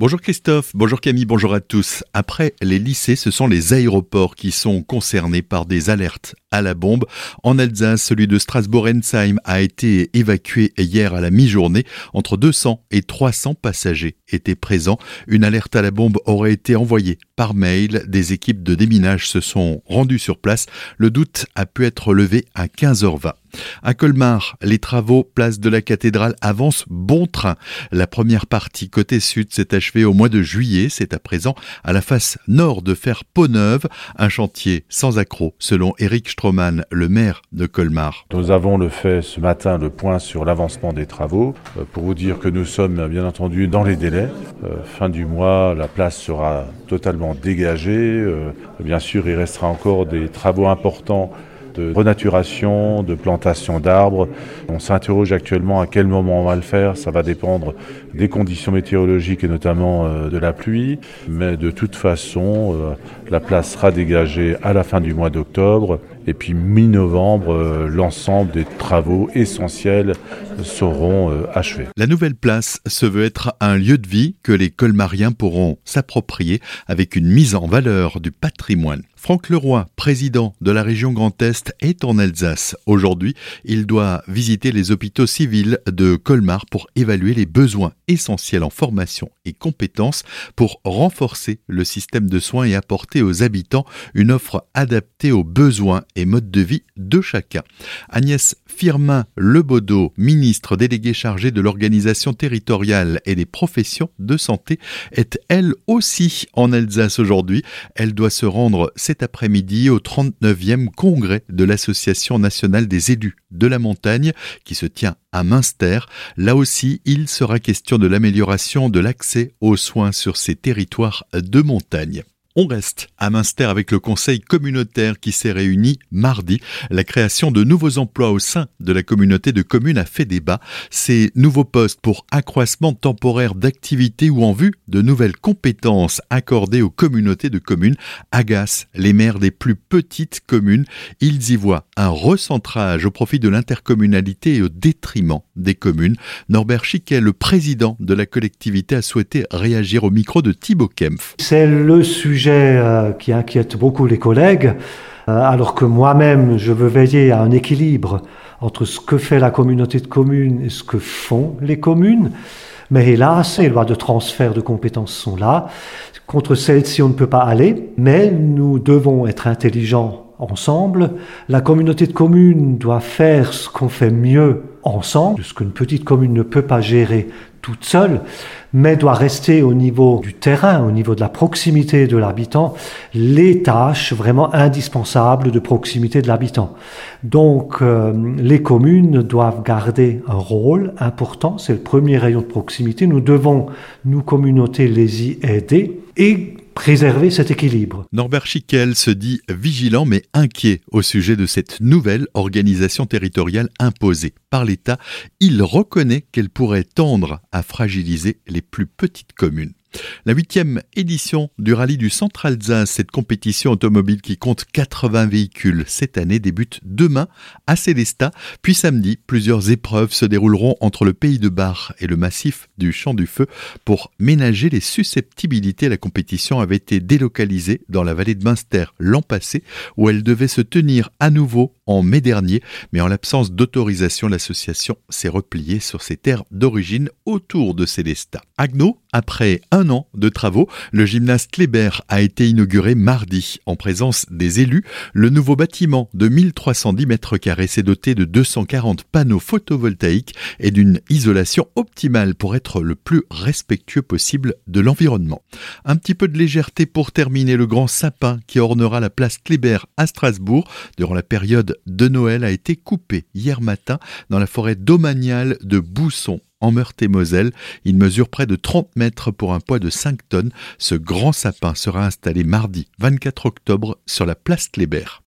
Bonjour Christophe, bonjour Camille, bonjour à tous. Après les lycées, ce sont les aéroports qui sont concernés par des alertes à la bombe. En Alsace, celui de Strasbourg-Ensheim a été évacué hier à la mi-journée. Entre 200 et 300 passagers étaient présents. Une alerte à la bombe aurait été envoyée par mail. Des équipes de déminage se sont rendues sur place. Le doute a pu être levé à 15h20. À Colmar, les travaux place de la cathédrale avancent bon train. La première partie côté sud s'est achevée au mois de juillet. C'est à présent à la face nord de faire peau neuve. Un chantier sans accroc, selon Eric Le maire de Colmar. Nous avons le fait ce matin le point sur l'avancement des travaux. Euh, pour vous dire que nous sommes bien entendu dans les délais. Euh, fin du mois, la place sera totalement dégagée. Euh, bien sûr, il restera encore des travaux importants de renaturation, de plantation d'arbres. On s'interroge actuellement à quel moment on va le faire. Ça va dépendre des conditions météorologiques et notamment de la pluie. Mais de toute façon, la place sera dégagée à la fin du mois d'octobre. Et puis mi-novembre, euh, l'ensemble des travaux essentiels seront achevés. La nouvelle place se veut être un lieu de vie que les colmariens pourront s'approprier avec une mise en valeur du patrimoine. Franck Leroy, président de la région Grand Est, est en Alsace. Aujourd'hui, il doit visiter les hôpitaux civils de Colmar pour évaluer les besoins essentiels en formation et compétences pour renforcer le système de soins et apporter aux habitants une offre adaptée aux besoins et modes de vie de chacun. Agnès Firmin Lebaudot, ministre déléguée chargée de l'organisation territoriale et des professions de santé, est elle aussi en Alsace aujourd'hui. Elle doit se rendre cet après-midi au 39e congrès de l'Association nationale des élus de la montagne qui se tient à Münster. Là aussi, il sera question de l'amélioration de l'accès aux soins sur ces territoires de montagne. On reste à Münster avec le conseil communautaire qui s'est réuni mardi. La création de nouveaux emplois au sein de la communauté de communes a fait débat. Ces nouveaux postes pour accroissement temporaire d'activité ou en vue de nouvelles compétences accordées aux communautés de communes agacent les maires des plus petites communes. Ils y voient un recentrage au profit de l'intercommunalité et au détriment des communes. Norbert Chiquet, le président de la collectivité, a souhaité réagir au micro de Thibaut Kempf. Euh, qui inquiète beaucoup les collègues, euh, alors que moi-même, je veux veiller à un équilibre entre ce que fait la communauté de communes et ce que font les communes. Mais hélas, les lois de transfert de compétences sont là. Contre celles-ci, on ne peut pas aller, mais nous devons être intelligents ensemble. La communauté de communes doit faire ce qu'on fait mieux ensemble, ce qu'une petite commune ne peut pas gérer toute seule, mais doit rester au niveau du terrain, au niveau de la proximité de l'habitant, les tâches vraiment indispensables de proximité de l'habitant. Donc euh, les communes doivent garder un rôle important, c'est le premier rayon de proximité, nous devons, nous communautés, les y aider. Et préserver cet équilibre. Norbert Schickel se dit vigilant mais inquiet au sujet de cette nouvelle organisation territoriale imposée par l'État. Il reconnaît qu'elle pourrait tendre à fragiliser les plus petites communes. La huitième édition du rallye du Centre Alsace, cette compétition automobile qui compte 80 véhicules cette année, débute demain à Célestat. Puis samedi, plusieurs épreuves se dérouleront entre le Pays de Bar et le massif du Champ du Feu pour ménager les susceptibilités. La compétition avait été délocalisée dans la vallée de Münster l'an passé, où elle devait se tenir à nouveau en mai dernier, mais en l'absence d'autorisation, l'association s'est repliée sur ses terres d'origine autour de Célestat. Agno, après un an de travaux, le gymnase Kléber a été inauguré mardi en présence des élus. Le nouveau bâtiment de 1310 mètres carrés s'est doté de 240 panneaux photovoltaïques et d'une isolation optimale pour être le plus respectueux possible de l'environnement. Un petit peu de légèreté pour terminer le grand sapin qui ornera la place Kléber à Strasbourg durant la période de Noël a été coupé hier matin dans la forêt domaniale de Bousson en Meurthe-et-Moselle. Il mesure près de 30 mètres pour un poids de 5 tonnes. Ce grand sapin sera installé mardi 24 octobre sur la place Kléber.